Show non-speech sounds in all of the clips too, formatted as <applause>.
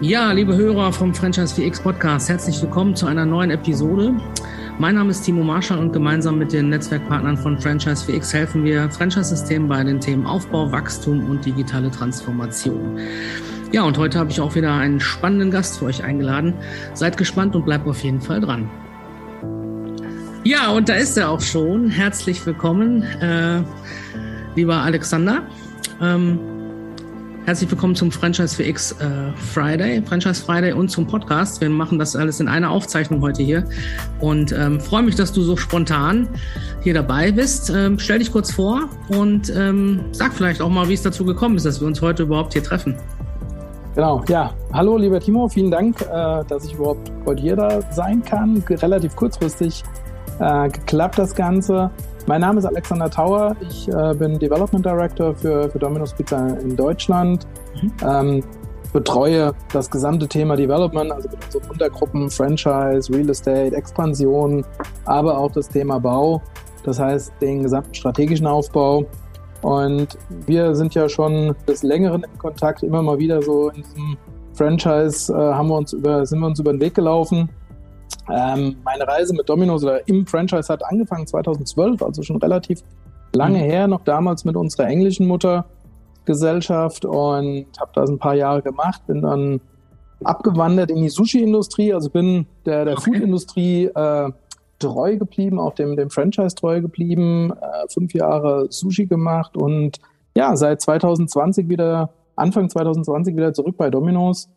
Ja, liebe Hörer vom Franchise 4X Podcast, herzlich willkommen zu einer neuen Episode. Mein Name ist Timo Marschall und gemeinsam mit den Netzwerkpartnern von Franchise 4X helfen wir Franchise-Systemen bei den Themen Aufbau, Wachstum und digitale Transformation. Ja, und heute habe ich auch wieder einen spannenden Gast für euch eingeladen. Seid gespannt und bleibt auf jeden Fall dran. Ja, und da ist er auch schon. Herzlich willkommen, äh, lieber Alexander. Ähm, Herzlich willkommen zum Franchise 4X äh, Friday, Franchise Friday und zum Podcast. Wir machen das alles in einer Aufzeichnung heute hier und ähm, freue mich, dass du so spontan hier dabei bist. Ähm, stell dich kurz vor und ähm, sag vielleicht auch mal, wie es dazu gekommen ist, dass wir uns heute überhaupt hier treffen. Genau, ja. Hallo, lieber Timo, vielen Dank, äh, dass ich überhaupt heute hier da sein kann. Relativ kurzfristig äh, geklappt das Ganze. Mein Name ist Alexander Tauer. Ich äh, bin Development Director für, für Domino's Pizza in Deutschland. Mhm. Ähm, betreue das gesamte Thema Development, also mit unseren Untergruppen Franchise, Real Estate, Expansion, aber auch das Thema Bau. Das heißt, den gesamten strategischen Aufbau. Und wir sind ja schon des Längeren in Kontakt, immer mal wieder so in diesem Franchise äh, haben wir uns über, sind wir uns über den Weg gelaufen. Ähm, meine Reise mit Domino's oder im Franchise hat angefangen 2012, also schon relativ lange mhm. her, noch damals mit unserer englischen Muttergesellschaft und habe das ein paar Jahre gemacht, bin dann abgewandert in die Sushi-Industrie, also bin der, der okay. Food-Industrie äh, treu geblieben, auch dem, dem Franchise treu geblieben, äh, fünf Jahre Sushi gemacht und ja, seit 2020 wieder, Anfang 2020 wieder zurück bei Domino's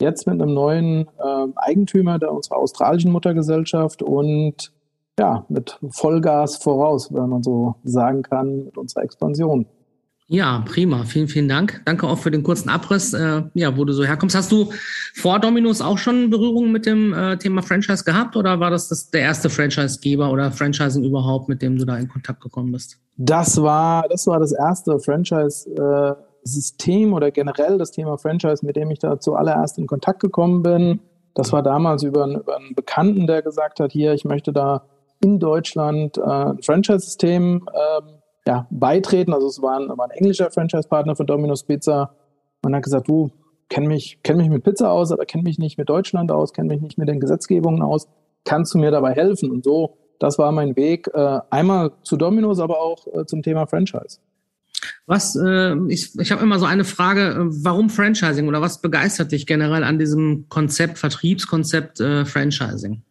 Jetzt mit einem neuen äh, Eigentümer der unserer australischen Muttergesellschaft und ja, mit Vollgas voraus, wenn man so sagen kann, mit unserer Expansion. Ja, prima. Vielen, vielen Dank. Danke auch für den kurzen Abriss, äh, ja, wo du so herkommst. Hast du vor Dominos auch schon Berührung mit dem äh, Thema Franchise gehabt oder war das, das der erste Franchisegeber oder Franchising überhaupt, mit dem du da in Kontakt gekommen bist? Das war, das war das erste Franchise äh, System oder generell das Thema Franchise, mit dem ich da zuallererst in Kontakt gekommen bin. Das war damals über, einen, über einen Bekannten, der gesagt hat, hier, ich möchte da in Deutschland äh, ein Franchise-System ähm, ja, beitreten. Also es war ein, war ein englischer Franchise-Partner von Domino's Pizza. Und hat gesagt, du, kenn mich, kenn mich mit Pizza aus, aber kenn mich nicht mit Deutschland aus, kenn mich nicht mit den Gesetzgebungen aus. Kannst du mir dabei helfen? Und so, das war mein Weg, äh, einmal zu Domino's, aber auch äh, zum Thema Franchise. Was, äh, ich, ich habe immer so eine Frage, äh, warum Franchising oder was begeistert dich generell an diesem Konzept, Vertriebskonzept äh, Franchising?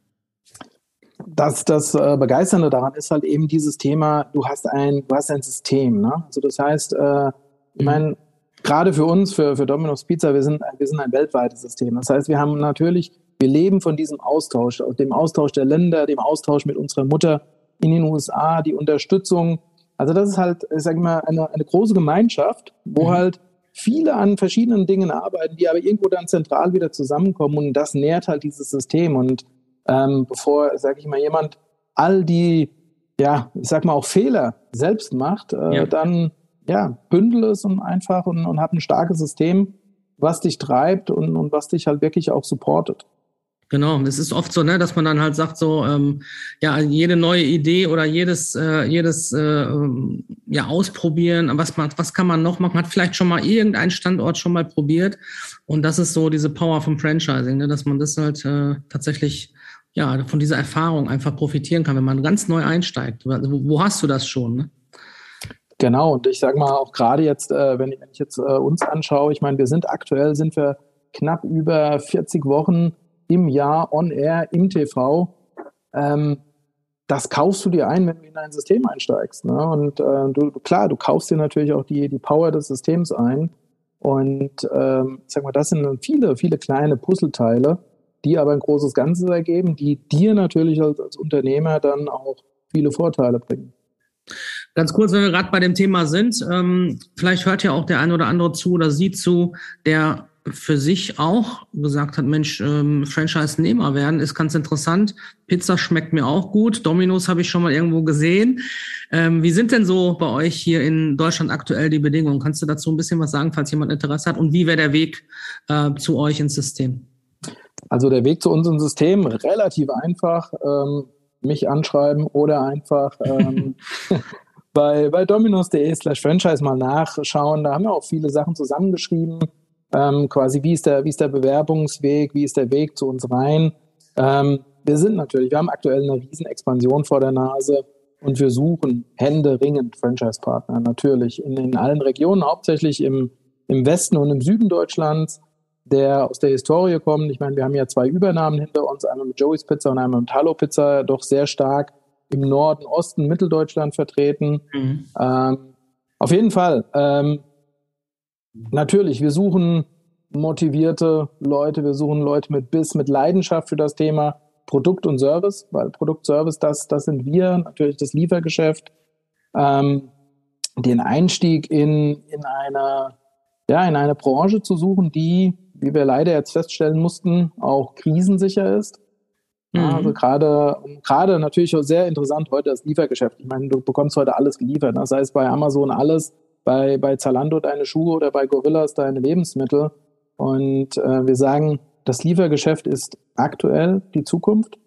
Das, das äh, Begeisternde daran ist halt eben dieses Thema, du hast ein, du hast ein System. Ne? Also das heißt, äh, ich mhm. meine, gerade für uns, für, für Domino's Pizza, wir sind, wir sind ein weltweites System. Das heißt, wir haben natürlich, wir leben von diesem Austausch, dem Austausch der Länder, dem Austausch mit unserer Mutter in den USA, die Unterstützung also das ist halt, ich sag mal, eine, eine große Gemeinschaft, wo mhm. halt viele an verschiedenen Dingen arbeiten, die aber irgendwo dann zentral wieder zusammenkommen und das nährt halt dieses System. Und ähm, bevor, sage ich mal, jemand all die, ja, ich sag mal auch Fehler selbst macht, äh, ja. dann ja, bündel es und einfach und, und hab ein starkes System, was dich treibt und, und was dich halt wirklich auch supportet. Genau, es ist oft so, ne, dass man dann halt sagt, so, ähm, ja, jede neue Idee oder jedes, äh, jedes äh, ja, ausprobieren, was, man, was kann man noch machen, hat vielleicht schon mal irgendeinen Standort schon mal probiert. Und das ist so diese Power vom Franchising, ne, dass man das halt äh, tatsächlich ja, von dieser Erfahrung einfach profitieren kann, wenn man ganz neu einsteigt. Wo, hast du das schon? Ne? Genau, und ich sage mal auch gerade jetzt, äh, wenn, ich, wenn ich jetzt äh, uns anschaue, ich meine, wir sind aktuell, sind wir knapp über 40 Wochen im Jahr on air im TV. Ähm, das kaufst du dir ein, wenn du in ein System einsteigst. Ne? Und äh, du, klar, du kaufst dir natürlich auch die, die Power des Systems ein. Und ähm, sag mal, das sind viele, viele kleine Puzzleteile, die aber ein großes Ganzes ergeben, die dir natürlich als, als Unternehmer dann auch viele Vorteile bringen. Ganz kurz, wenn wir gerade bei dem Thema sind, ähm, vielleicht hört ja auch der eine oder andere zu oder sieht zu, der für sich auch gesagt hat, Mensch, ähm, Franchise-Nehmer werden ist ganz interessant. Pizza schmeckt mir auch gut. Dominos habe ich schon mal irgendwo gesehen. Ähm, wie sind denn so bei euch hier in Deutschland aktuell die Bedingungen? Kannst du dazu ein bisschen was sagen, falls jemand Interesse hat? Und wie wäre der Weg äh, zu euch ins System? Also der Weg zu unserem System relativ einfach. Ähm, mich anschreiben oder einfach ähm, <laughs> bei, bei dominos.de slash franchise mal nachschauen. Da haben wir auch viele Sachen zusammengeschrieben Ähm, quasi, wie ist, der, wie ist der Bewerbungsweg, wie ist der Weg zu uns rein? Ähm, wir sind natürlich, wir haben aktuell eine riesen Expansion vor der Nase und wir suchen händeringend Franchise-Partner natürlich in, in allen Regionen, hauptsächlich im, im Westen und im Süden Deutschlands, der aus der Historie kommt. Ich meine, wir haben ja zwei Übernahmen hinter uns, einmal mit Joey's Pizza und einmal mit Talo Pizza, doch sehr stark im Norden, Osten, Mitteldeutschland vertreten. Mhm. Ähm, auf jeden Fall. Ähm, natürlich, wir suchen motivierte Leute, wir suchen Leute mit Biss, mit Leidenschaft für das Thema Produkt und Service, weil Produkt, Service, das, das sind wir, natürlich das Liefergeschäft. Ähm, den Einstieg in, in eine, ja, in eine Branche zu suchen, die, wie wir leider jetzt feststellen mussten, auch krisensicher ist. Mhm. Also gerade, gerade natürlich auch sehr interessant heute das Liefergeschäft. Ich meine, du bekommst heute alles geliefert. Das ne? heißt bei Amazon alles, bei, bei Zalando deine Schuhe oder bei Gorillas deine Lebensmittel. Und äh, wir sagen, das Liefergeschäft ist aktuell die Zukunft.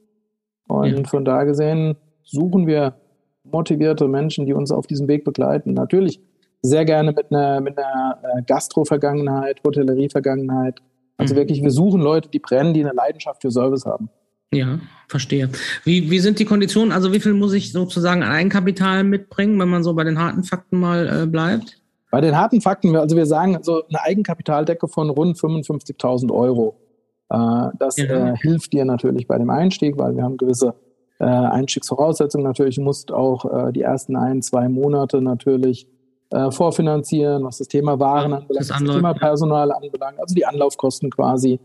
Und ja. von da gesehen suchen wir motivierte Menschen, die uns auf diesem Weg begleiten. Natürlich sehr gerne mit einer, mit einer äh, Gastro-Vergangenheit, Hotellerie-Vergangenheit. Also mhm. wirklich, wir suchen Leute, die brennen, die eine Leidenschaft für Service haben. Ja, verstehe. Wie, wie sind die Konditionen? Also wie viel muss ich sozusagen an Eigenkapital mitbringen, wenn man so bei den harten Fakten mal äh, bleibt? Bei den harten Fakten, also wir sagen so eine Eigenkapitaldecke von rund 55.000 Euro. Äh, das ja. äh, hilft dir natürlich bei dem Einstieg, weil wir haben gewisse äh, Einstiegsvoraussetzungen. Natürlich du musst auch äh, die ersten ein, zwei Monate natürlich äh, vorfinanzieren, was das Thema Waren anbelangt, das, was das Thema Personal anbelangt, also die Anlaufkosten quasi.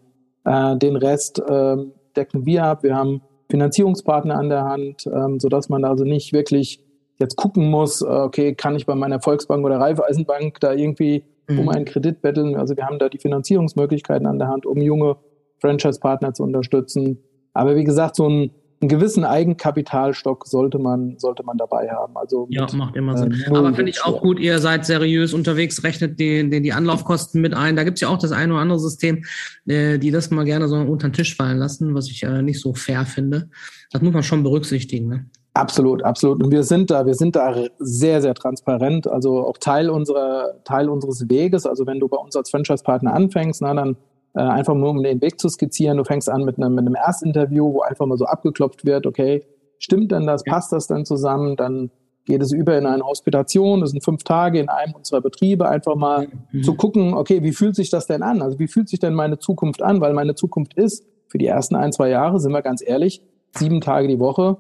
Den Rest äh, decken wir ab. Wir haben Finanzierungspartner an der Hand, ähm, sodass man also nicht wirklich jetzt gucken muss, äh, okay, kann ich bei meiner Volksbank oder Raiffeisenbank da irgendwie mhm. um einen Kredit betteln? Also wir haben da die Finanzierungsmöglichkeiten an der Hand, um junge Franchise-Partner zu unterstützen. Aber wie gesagt, so ein einen gewissen Eigenkapitalstock sollte man, sollte man dabei haben. Also ja, mit, macht immer Sinn. Äh, Aber finde ich auch gut, ihr seid seriös unterwegs, rechnet die, die, die Anlaufkosten mit ein. Da gibt es ja auch das eine oder andere System, äh, die das mal gerne so unter den Tisch fallen lassen, was ich äh, nicht so fair finde. Das muss man schon berücksichtigen. Ne? Absolut, absolut. Und wir sind da, wir sind da sehr, sehr transparent. Also auch Teil unserer, Teil unseres Weges. Also wenn du bei uns als Franchise-Partner anfängst, na, dann äh, einfach nur um den Weg zu skizzieren. Du fängst an mit einem, mit einem Erstinterview, wo einfach mal so abgeklopft wird, okay, stimmt denn das, passt das denn zusammen? Dann geht es über in eine Hospitation, das sind fünf Tage in einem unserer Betriebe, einfach mal mhm. zu gucken, okay, wie fühlt sich das denn an? Also wie fühlt sich denn meine Zukunft an? Weil meine Zukunft ist, für die ersten ein, zwei Jahre, sind wir ganz ehrlich, sieben Tage die Woche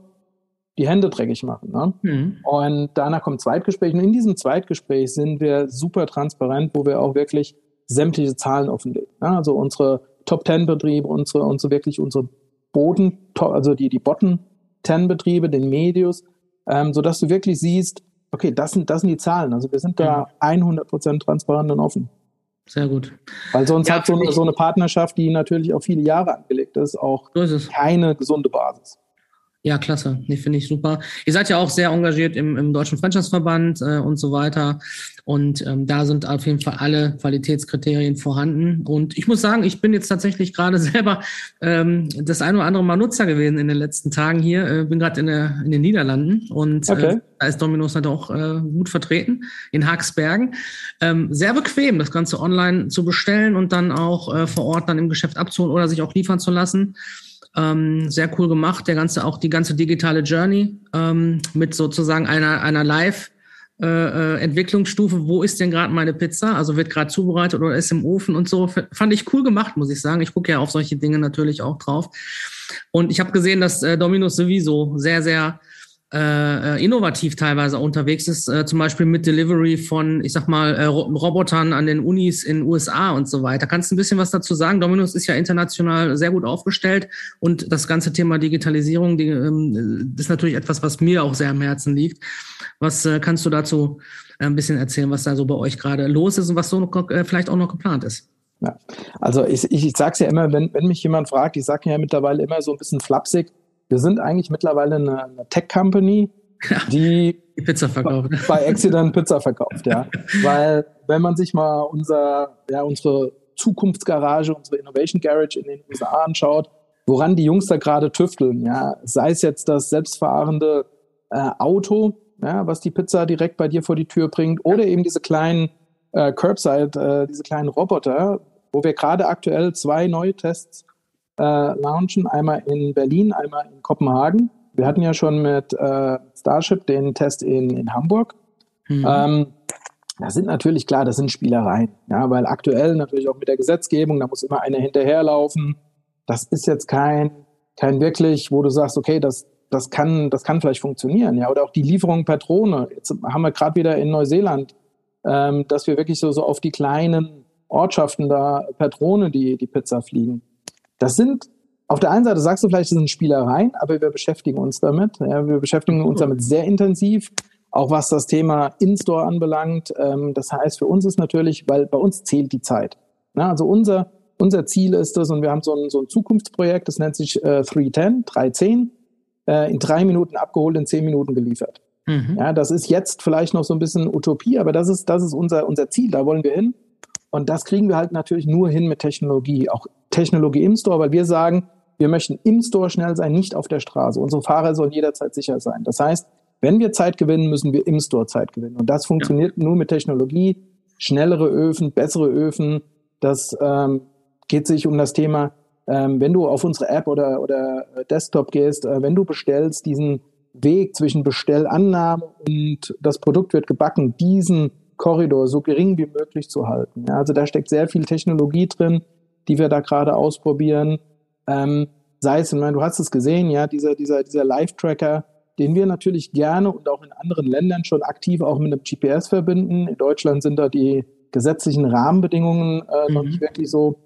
die Hände dreckig machen. Ne? Mhm. Und danach kommt Zweitgespräch. Und in diesem Zweitgespräch sind wir super transparent, wo wir auch wirklich sämtliche Zahlen offenlegen. Ja, also unsere Top 10 Betriebe, unsere, unsere wirklich unsere Boden, also die, die Bottom 10 Betriebe, den Medius, ähm, sodass du wirklich siehst, okay, das sind, das sind die Zahlen. Also wir sind da 100 Prozent transparent und offen. Sehr gut. Weil sonst ja, hat so eine, so eine Partnerschaft, die natürlich auf viele Jahre angelegt ist, auch so ist keine gesunde Basis. Ja, klasse. Nee, finde ich super. Ihr seid ja auch sehr engagiert im, im Deutschen Franchise-Verband äh, und so weiter. Und ähm, da sind auf jeden Fall alle Qualitätskriterien vorhanden. Und ich muss sagen, ich bin jetzt tatsächlich gerade <laughs> selber ähm, das ein oder andere Mal Nutzer gewesen in den letzten Tagen hier. Äh, bin gerade in, in den Niederlanden und äh, okay. äh, da ist Dominos halt auch äh, gut vertreten in Haxbergen. Ähm, sehr bequem, das Ganze online zu bestellen und dann auch äh, vor Ort dann im Geschäft abzuholen oder sich auch liefern zu lassen. Ähm, sehr cool gemacht, der ganze, auch die ganze digitale Journey ähm, mit sozusagen einer, einer Live- äh, äh Entwicklungsstufe, wo ist denn gerade meine Pizza? Also wird gerade zubereitet oder ist im Ofen und so. Fand ich cool gemacht, muss ich sagen. Ich gucke ja auf solche Dinge natürlich auch drauf. Und ich habe gesehen, dass äh, Dominus sowieso sehr, sehr äh, äh, innovativ teilweise unterwegs ist, äh, zum Beispiel mit Delivery von, ich sag mal, äh, Robotern an den Unis in USA und so weiter. Kannst du ein bisschen was dazu sagen? Dominus ist ja international sehr gut aufgestellt und das ganze Thema Digitalisierung die, ähm, ist natürlich etwas, was mir auch sehr am Herzen liegt. Was äh, kannst du dazu äh, ein bisschen erzählen, was da so bei euch gerade los ist und was so noch, äh, vielleicht auch noch geplant ist? Ja, also ich, ich, ich sage es ja immer, wenn, wenn mich jemand fragt, ich sage ja mittlerweile immer so ein bisschen flapsig, wir sind eigentlich mittlerweile eine, eine Tech-Company, <laughs> die, die Pizza verkauft. <laughs> Bei Accident Pizza verkauft, ja. Weil wenn man sich mal unser, ja, unsere Zukunftsgarage, unsere Innovation Garage in den USA anschaut, woran die Jungs da gerade tüfteln, ja, sei es jetzt das selbstfahrende äh, Auto, ja, was die Pizza direkt bei dir vor die Tür bringt, oder eben diese kleinen äh, Curbside, äh, diese kleinen Roboter, wo wir gerade aktuell zwei neue Tests äh, launchen, einmal in Berlin, einmal in Kopenhagen. Wir hatten ja schon mit äh, Starship den Test in, in Hamburg. Mhm. Ähm, das sind natürlich klar, das sind Spielereien, ja, weil aktuell natürlich auch mit der Gesetzgebung, da muss immer einer hinterherlaufen. Das ist jetzt kein, kein wirklich, wo du sagst, okay, das, das kann, das kann vielleicht funktionieren, ja, oder auch die Lieferung per Drohne. Jetzt haben wir gerade wieder in Neuseeland, ähm, dass wir wirklich so, so auf die kleinen Ortschaften da per Drohne die, die Pizza fliegen. Das sind, auf der einen Seite sagst du vielleicht, das sind Spielereien, aber wir beschäftigen uns damit. Ja, wir beschäftigen uns damit sehr intensiv, auch was das Thema In-Store anbelangt. Ähm, das heißt, für uns ist natürlich, weil bei uns zählt die Zeit. Ja, also unser, unser Ziel ist es, und wir haben so ein, so ein Zukunftsprojekt, das nennt sich äh, 310, 310, äh, in drei Minuten abgeholt, in zehn Minuten geliefert. Mhm. Ja, das ist jetzt vielleicht noch so ein bisschen Utopie, aber das ist, das ist unser, unser Ziel, da wollen wir hin. Und das kriegen wir halt natürlich nur hin mit Technologie, auch Technologie im Store, weil wir sagen, wir möchten im Store schnell sein, nicht auf der Straße. Unsere Fahrer sollen jederzeit sicher sein. Das heißt, wenn wir Zeit gewinnen, müssen wir im Store Zeit gewinnen. Und das funktioniert ja. nur mit Technologie, schnellere Öfen, bessere Öfen. Das ähm, geht sich um das Thema, ähm, wenn du auf unsere App oder, oder Desktop gehst, äh, wenn du bestellst, diesen Weg zwischen Bestellannahme und das Produkt wird gebacken, diesen Korridor so gering wie möglich zu halten. Ja, also da steckt sehr viel Technologie drin, die wir da gerade ausprobieren. Ähm, sei es, ich meine, du hast es gesehen, ja, dieser, dieser, dieser Live-Tracker, den wir natürlich gerne und auch in anderen Ländern schon aktiv auch mit einem GPS verbinden. In Deutschland sind da die gesetzlichen Rahmenbedingungen äh, mhm. noch nicht wirklich so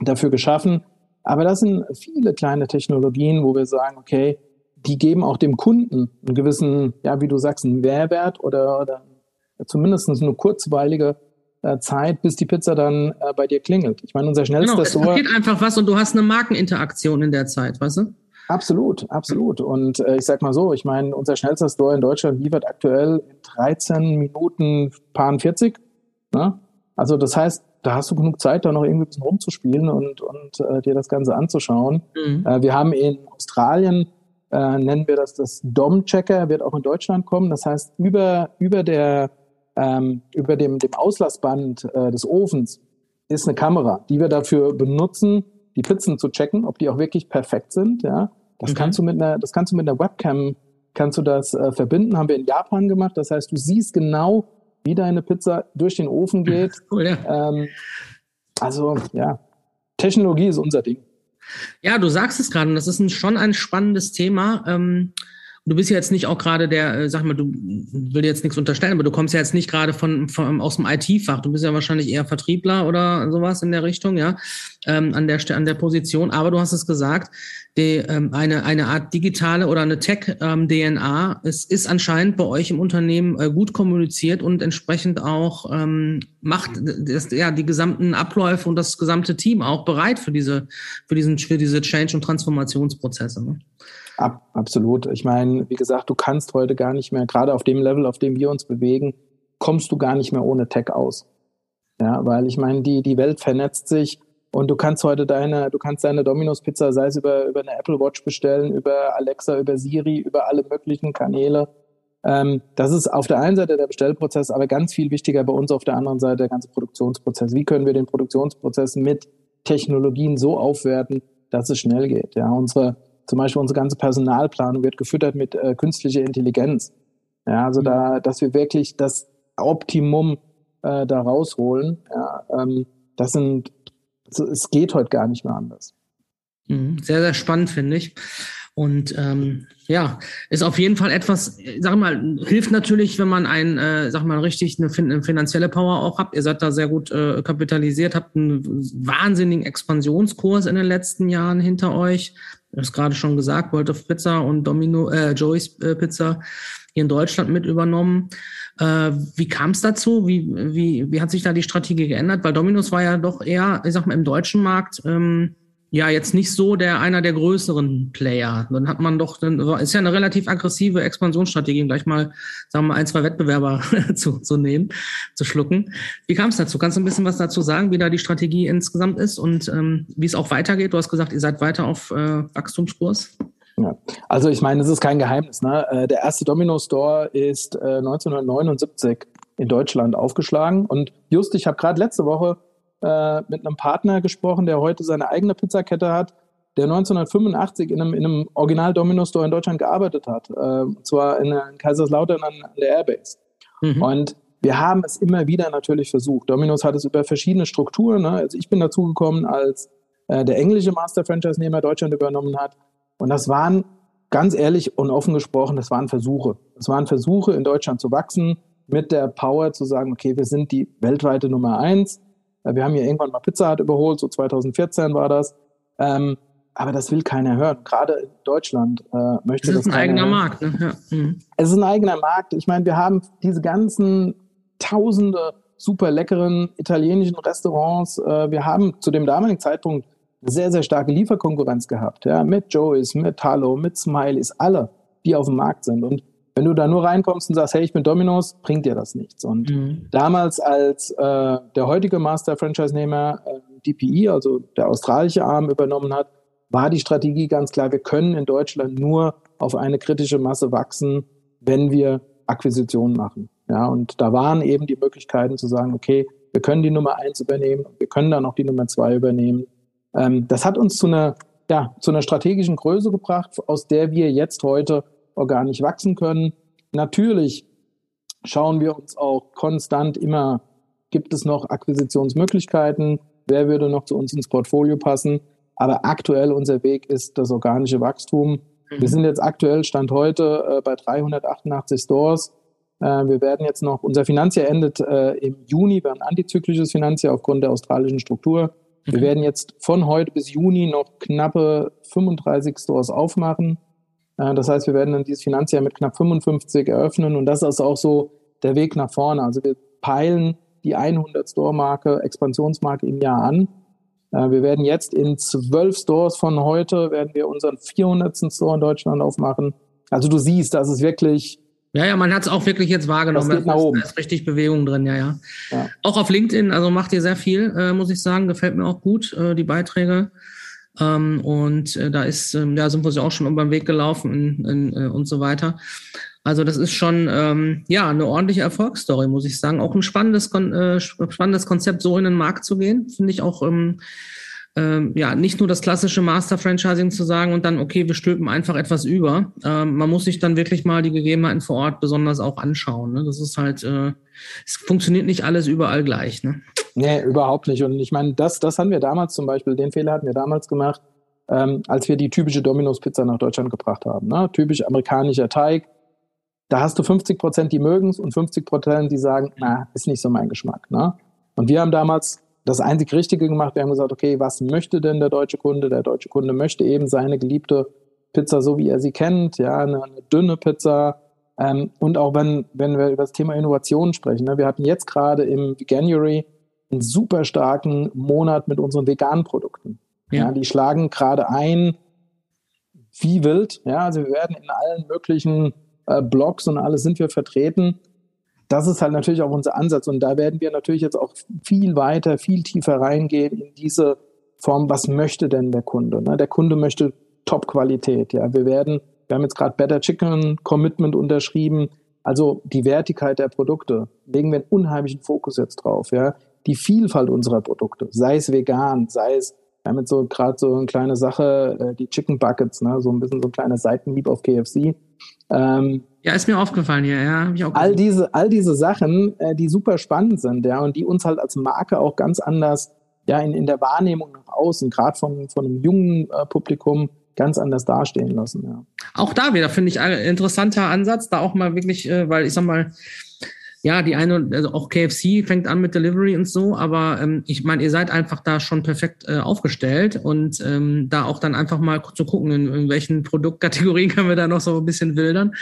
dafür geschaffen. Aber das sind viele kleine Technologien, wo wir sagen, okay, die geben auch dem Kunden einen gewissen, ja, wie du sagst, einen Mehrwert oder, oder zumindest eine kurzweilige Zeit, bis die Pizza dann äh, bei dir klingelt. Ich meine, unser schnellster genau, es. Es einfach was und du hast eine Markeninteraktion in der Zeit, weißt du? Absolut, absolut. Und äh, ich sag mal so, ich meine, unser schnellster Store in Deutschland liefert aktuell in 13 Minuten paar 40. Ne? Also das heißt, da hast du genug Zeit, da noch irgendwie ein bisschen rumzuspielen und, und äh, dir das Ganze anzuschauen. Mhm. Äh, wir haben in Australien, äh, nennen wir das das DOM-Checker, wird auch in Deutschland kommen. Das heißt, über, über der ähm, über dem, dem Auslassband äh, des Ofens ist eine Kamera, die wir dafür benutzen, die Pizzen zu checken, ob die auch wirklich perfekt sind. Ja, das mhm. kannst du mit einer, das kannst du mit einer Webcam kannst du das äh, verbinden. Haben wir in Japan gemacht. Das heißt, du siehst genau, wie deine Pizza durch den Ofen geht. <laughs> Cool, ja. ähm, also ja, Technologie ist unser Ding. Ja, du sagst es gerade, das ist ein, schon ein spannendes Thema. Ähm, du bist ja jetzt nicht auch gerade der, äh, sag mal, du will jetzt nichts unterstellen, aber du kommst ja jetzt nicht gerade von, von aus dem IT-Fach. Du bist ja wahrscheinlich eher Vertriebler oder sowas in der Richtung, ja, ähm, an der an der Position. Aber du hast es gesagt, die, ähm, eine eine Art digitale oder eine Tech-DNA ähm, ist, ist anscheinend bei euch im Unternehmen äh, gut kommuniziert und entsprechend auch ähm, macht das, ja die gesamten Abläufe und das gesamte Team auch bereit für diese für diesen für diese Change und Transformationsprozesse. Ne? Ab, absolut. Ich meine, wie gesagt, du kannst heute gar nicht mehr, gerade auf dem Level, auf dem wir uns bewegen, kommst du gar nicht mehr ohne Tech aus. Ja, weil ich meine, die, die Welt vernetzt sich und du kannst heute deine, du kannst deine Domino's Pizza, sei es über, über eine Apple Watch bestellen, über Alexa, über Siri, über alle möglichen Kanäle. Ähm, das ist auf der einen Seite der Bestellprozess, aber ganz viel wichtiger bei uns auf der anderen Seite der ganze Produktionsprozess. Wie können wir den Produktionsprozess mit Technologien so aufwerten, dass es schnell geht? Ja, unsere zum Beispiel unsere ganze Personalplanung wird gefüttert mit äh, künstlicher Intelligenz. Ja, also mhm. da, dass wir wirklich das Optimum äh, da rausholen. Ja, ähm, das sind, es geht heute gar nicht mehr anders. Mhm. Sehr, sehr spannend, finde ich. Und ähm, ja, ist auf jeden Fall etwas, sag mal, hilft natürlich, wenn man ein, äh, sag mal, richtig eine, eine finanzielle Power auch habt. Ihr seid da sehr gut äh, kapitalisiert, habt einen wahnsinnigen Expansionskurs in den letzten Jahren hinter euch. Du hast gerade schon gesagt, World Pizza und Domino, äh, Joey's äh, Pizza hier in Deutschland mit übernommen. Äh, wie kam es dazu? Wie, wie, wie hat sich da die Strategie geändert? Weil Dominos war ja doch eher, ich sag mal, im deutschen Markt ähm, ja jetzt nicht so der einer der größeren Player. Dann hat man doch, dann ist ja eine relativ aggressive Expansionsstrategie, gleich mal, sagen wir mal, ein, zwei Wettbewerber <laughs> zu, zu nehmen, zu schlucken. Wie kam es dazu? Kannst du ein bisschen was dazu sagen, wie da die Strategie insgesamt ist und ähm, wie es auch weitergeht? Du hast gesagt, ihr seid weiter auf äh, Wachstumskurs. Ja. Also ich meine, es ist kein Geheimnis. Ne? Äh, der erste Domino Store ist äh, 1979 in Deutschland aufgeschlagen und just, ich habe gerade letzte Woche äh, mit einem Partner gesprochen, der heute seine eigene Pizzakette hat, der 1985 in einem, in einem Original Domino Store in Deutschland gearbeitet hat. Äh, und zwar in, in Kaiserslautern an, an der Airbase. Mhm. Und wir haben es immer wieder natürlich versucht. Dominos hat es über verschiedene Strukturen. Ne? Also ich bin dazugekommen, als äh, der englische Master Franchise-Nehmer Deutschland übernommen hat. Und das waren, ganz ehrlich und offen gesprochen, das waren Versuche. Es waren Versuche, in Deutschland zu wachsen, mit der Power zu sagen, okay, wir sind die weltweite Nummer eins. Wir haben hier irgendwann mal Pizza Hut überholt, so 2014 war das. Ähm, aber das will keiner hören. Gerade in Deutschland äh, möchte das. Es ist das ein eigener hören. Markt. Ne? Ja. Mhm. Es ist ein eigener Markt. Ich meine, wir haben diese ganzen tausende super leckeren italienischen Restaurants. Äh, wir haben zu dem damaligen Zeitpunkt sehr, sehr starke Lieferkonkurrenz gehabt. Ja, mit Joey's, mit Hallo, mit Smileys, alle, die auf dem Markt sind. Und wenn du da nur reinkommst und sagst, hey, ich bin Dominos, bringt dir das nichts. Und mhm. damals, als äh, der heutige Master-Franchise-Nehmer äh, DPE, also der australische Arm, übernommen hat, war die Strategie ganz klar, wir können in Deutschland nur auf eine kritische Masse wachsen, wenn wir Akquisitionen machen. Ja, und da waren eben die Möglichkeiten zu sagen, okay, wir können die Nummer eins übernehmen, wir können dann auch die Nummer zwei übernehmen. Ähm, das hat uns zu einer, ja, zu einer strategischen Größe gebracht, aus der wir jetzt heute organisch wachsen können. Natürlich schauen wir uns auch konstant immer, gibt es noch Akquisitionsmöglichkeiten? Wer würde noch zu uns ins Portfolio passen? Aber aktuell unser Weg ist das organische Wachstum. Wir mhm. sind jetzt aktuell, Stand heute, äh, bei 388 Stores. Äh, wir werden jetzt noch, unser Finanzjahr endet äh, im Juni, wir haben ein antizyklisches Finanzjahr aufgrund der australischen Struktur. Wir mhm. werden jetzt von heute bis Juni noch knappe 35 Stores aufmachen. Äh, das heißt, wir werden dann dieses Finanzjahr mit knapp 55 eröffnen und das ist auch so der Weg nach vorne. Also wir peilen die 100 Store-Marke, Expansionsmarke im Jahr an. Äh, wir werden jetzt in zwölf Stores von heute, werden wir unseren 400. Store in Deutschland aufmachen. Also du siehst, das ist wirklich ja, ja, man hat es auch wirklich jetzt wahrgenommen. Das geht nach oben. Da ist richtig Bewegung drin, ja, ja, ja. Auch auf LinkedIn, also macht ihr sehr viel, äh, muss ich sagen. Gefällt mir auch gut, äh, die Beiträge. Ähm, und äh, da ist, ähm, ja, sind wir ja auch schon über den Weg gelaufen in, in, äh, und so weiter. Also das ist schon ähm, ja eine ordentliche Erfolgsstory, muss ich sagen. Auch ein spannendes, Kon äh, spannendes Konzept, so in den Markt zu gehen, finde ich auch ähm, ähm, ja, nicht nur das klassische Master-Franchising zu sagen und dann, okay, wir stülpen einfach etwas über. Ähm, man muss sich dann wirklich mal die Gegebenheiten vor Ort besonders auch anschauen. Ne? Das ist halt, äh, es funktioniert nicht alles überall gleich. Ne? Nee, überhaupt nicht. Und ich meine, das, das haben wir damals zum Beispiel, den Fehler hatten wir damals gemacht, ähm, als wir die typische Domino's-Pizza nach Deutschland gebracht haben. Ne? Typisch amerikanischer Teig. Da hast du 50 Prozent, die mögen es und 50 Prozent, die sagen, na, ist nicht so mein Geschmack. Ne? Und wir haben damals das einzig Richtige gemacht. Wir haben gesagt, okay, was möchte denn der deutsche Kunde? Der deutsche Kunde möchte eben seine geliebte Pizza, so wie er sie kennt, ja, eine, eine dünne Pizza. Ähm, und auch wenn, wenn wir über das Thema Innovation sprechen, ne, wir hatten jetzt gerade im January einen super starken Monat mit unseren veganen Produkten. Ja. ja die schlagen gerade ein wie wild. Ja, also wir werden in allen möglichen äh, Blogs und alles sind wir vertreten das ist halt natürlich auch unser Ansatz. Und da werden wir natürlich jetzt auch viel weiter, viel tiefer reingehen in diese Form, was möchte denn der Kunde? Ne? Der Kunde möchte Top-Qualität. Ja, wir werden, wir haben jetzt gerade Better Chicken Commitment unterschrieben. Also die Wertigkeit der Produkte legen wir einen unheimlichen Fokus jetzt drauf. Ja, die Vielfalt unserer Produkte, sei es vegan, sei es wir haben jetzt so gerade so eine kleine Sache, äh, die Chicken Buckets, ne? so ein bisschen so ein kleiner Seitenhieb auf KFC. Ähm, ja, ist mir aufgefallen hier, ja. Auch all diese, all diese Sachen, äh, die super spannend sind, ja, und die uns halt als Marke auch ganz anders, ja, in, in der Wahrnehmung nach außen, gerade von, von einem jungen äh, Publikum, ganz anders dastehen lassen, ja. Auch da wieder, finde ich, ein interessanter Ansatz, da auch mal wirklich, äh, weil ich sag mal, ja, die eine, also auch KFC fängt an mit Delivery und so, aber ähm, ich meine, ihr seid einfach da schon perfekt äh, aufgestellt und ähm, da auch dann einfach mal zu gucken, in, in welchen <laughs> Produktkategorien können wir da noch so ein bisschen wildern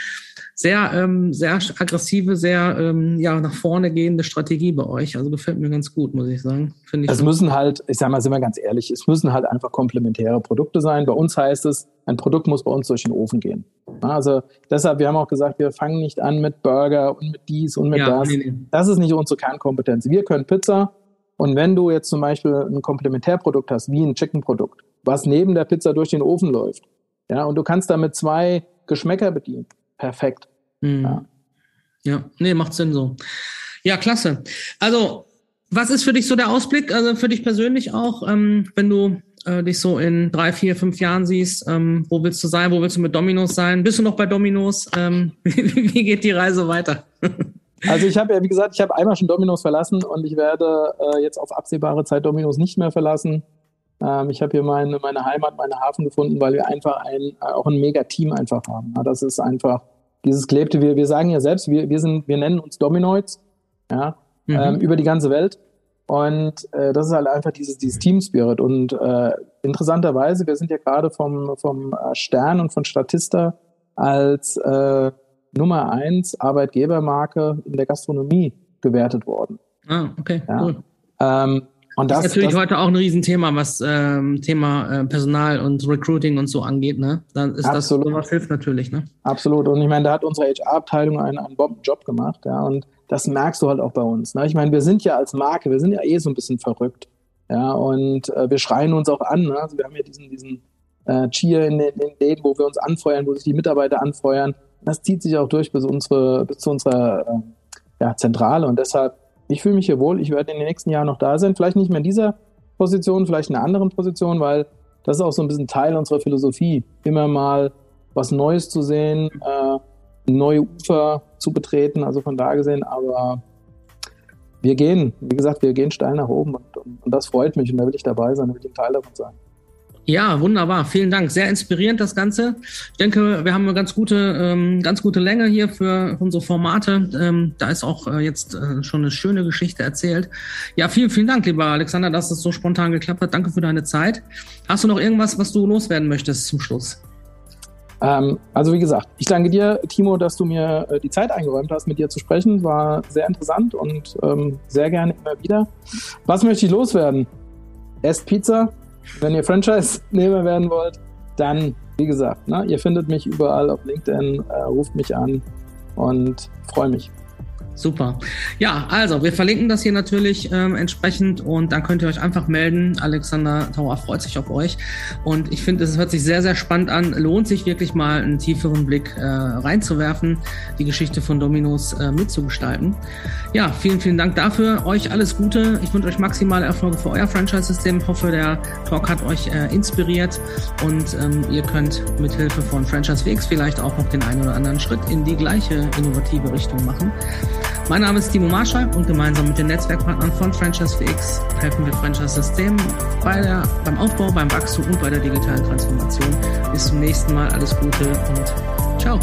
sehr, ähm, sehr aggressive, sehr ähm, ja, nach vorne gehende Strategie bei euch. Also gefällt mir ganz gut, muss ich sagen. Finde ich es müssen halt, ich sage mal, sind wir ganz ehrlich, es müssen halt einfach komplementäre Produkte sein. Bei uns heißt es, ein Produkt muss bei uns durch den Ofen gehen. Also deshalb, wir haben auch gesagt, wir fangen nicht an mit Burger und mit dies und mit ja, das. Nee, nee. Das ist nicht unsere Kernkompetenz. Wir können Pizza und wenn du jetzt zum Beispiel ein Komplementärprodukt hast, wie ein Chicken-Produkt, was neben der Pizza durch den Ofen läuft, ja, und du kannst damit zwei Geschmäcker bedienen, perfekt. Mhm. Ja. ja, nee, macht Sinn so. Ja, klasse. Also, Was ist für dich so der Ausblick, also für dich persönlich auch, ähm, wenn du äh, dich so in drei, vier, fünf Jahren siehst? Ähm, wo willst du sein? Wo willst du mit Dominos sein? Bist du noch bei Dominos? Ähm, <laughs> wie, wie geht die Reise weiter? Also ich habe ja, wie gesagt, ich habe einmal schon Dominos verlassen und ich werde äh, jetzt auf absehbare Zeit Dominos nicht mehr verlassen. Ähm, ich habe hier meine, meine Heimat, meine Hafen gefunden, weil wir einfach ein, äh, auch ein mega Team einfach haben. Ja, das ist einfach dieses Klebte. Wir, wir sagen ja selbst, wir, wir, sind, wir nennen uns Dominoids ja, mhm. ähm, über die ganze Welt. Und äh, das ist halt einfach dieses, dieses Team Spirit. Und äh, interessanterweise, wir sind ja gerade vom, vom äh, Stern und von Statista als äh, Nummer eins Arbeitgebermarke in der Gastronomie gewertet worden. Ah, okay, ja. cool. Ähm, und das, das ist natürlich das, heute auch ein Riesenthema, was ähm, Thema äh, Personal und Recruiting und so angeht. Ne? Dann ist absolut. das was hilft natürlich. Ne? Absolut. Und ich meine, da hat unsere HR-Abteilung einen, einen Job gemacht. Ja, und das merkst du halt auch bei uns. Ne? Ich meine, wir sind ja als Marke, wir sind ja eh so ein bisschen verrückt. Ja, und äh, wir schreien uns auch an. Ne? Also wir haben ja diesen, diesen äh, Cheer in den, in den wo wir uns anfeuern, wo sich die Mitarbeiter anfeuern. Das zieht sich auch durch bis, unsere, bis zu unserer äh, ja, Zentrale. Und deshalb, ich fühle mich hier wohl. Ich werde in den nächsten Jahren noch da sein. Vielleicht nicht mehr in dieser Position, vielleicht in einer anderen Position, weil das ist auch so ein bisschen Teil unserer Philosophie. Immer mal was Neues zu sehen, äh, neue Ufer zu betreten. Also von da gesehen, aber wir gehen, wie gesagt, wir gehen steil nach oben und, und, und das freut mich und da will ich dabei sein, da will ich ein Teil davon sein. Ja, wunderbar. Vielen Dank. Sehr inspirierend das Ganze. Ich denke, wir haben eine ganz gute, ähm, ganz gute Länge hier für unsere Formate. Ähm, da ist auch äh, jetzt äh, schon eine schöne Geschichte erzählt. Ja, vielen, vielen Dank, lieber Alexander, dass es so spontan geklappt hat. Danke für deine Zeit. Hast du noch irgendwas, was du loswerden möchtest zum Schluss? Ähm, also wie gesagt, ich danke dir, Timo, dass du mir äh, die Zeit eingeräumt hast, mit dir zu sprechen. War sehr interessant und ähm, sehr gerne immer wieder. Was möchte ich loswerden? Esst Pizza, wenn ihr Franchise-Nehmer werden wollt, dann, wie gesagt, ne, ihr findet mich überall auf LinkedIn, äh, ruft mich an und freue mich. Super. Ja, also wir verlinken das hier natürlich ähm, entsprechend und dann könnt ihr euch einfach melden. Alexander Tauer freut sich auf euch und ich finde, es hört sich sehr, sehr spannend an. Lohnt sich wirklich mal einen tieferen Blick äh, reinzuwerfen, die Geschichte von Dominos äh, mitzugestalten. Ja, vielen, vielen Dank dafür. Euch alles Gute. Ich wünsche euch maximale Erfolge für euer Franchise-System. Hoffe, der Talk hat euch äh, inspiriert und ähm, ihr könnt mit Hilfe von Franchise VX vielleicht auch noch den einen oder anderen Schritt in die gleiche innovative Richtung machen. Mein Name ist Timo Marschall und gemeinsam mit den Netzwerkpartnern von Franchise FX helfen wir Franchise-Systemen bei beim Aufbau, beim Wachstum und bei der digitalen Transformation. Bis zum nächsten Mal. Alles Gute und ciao.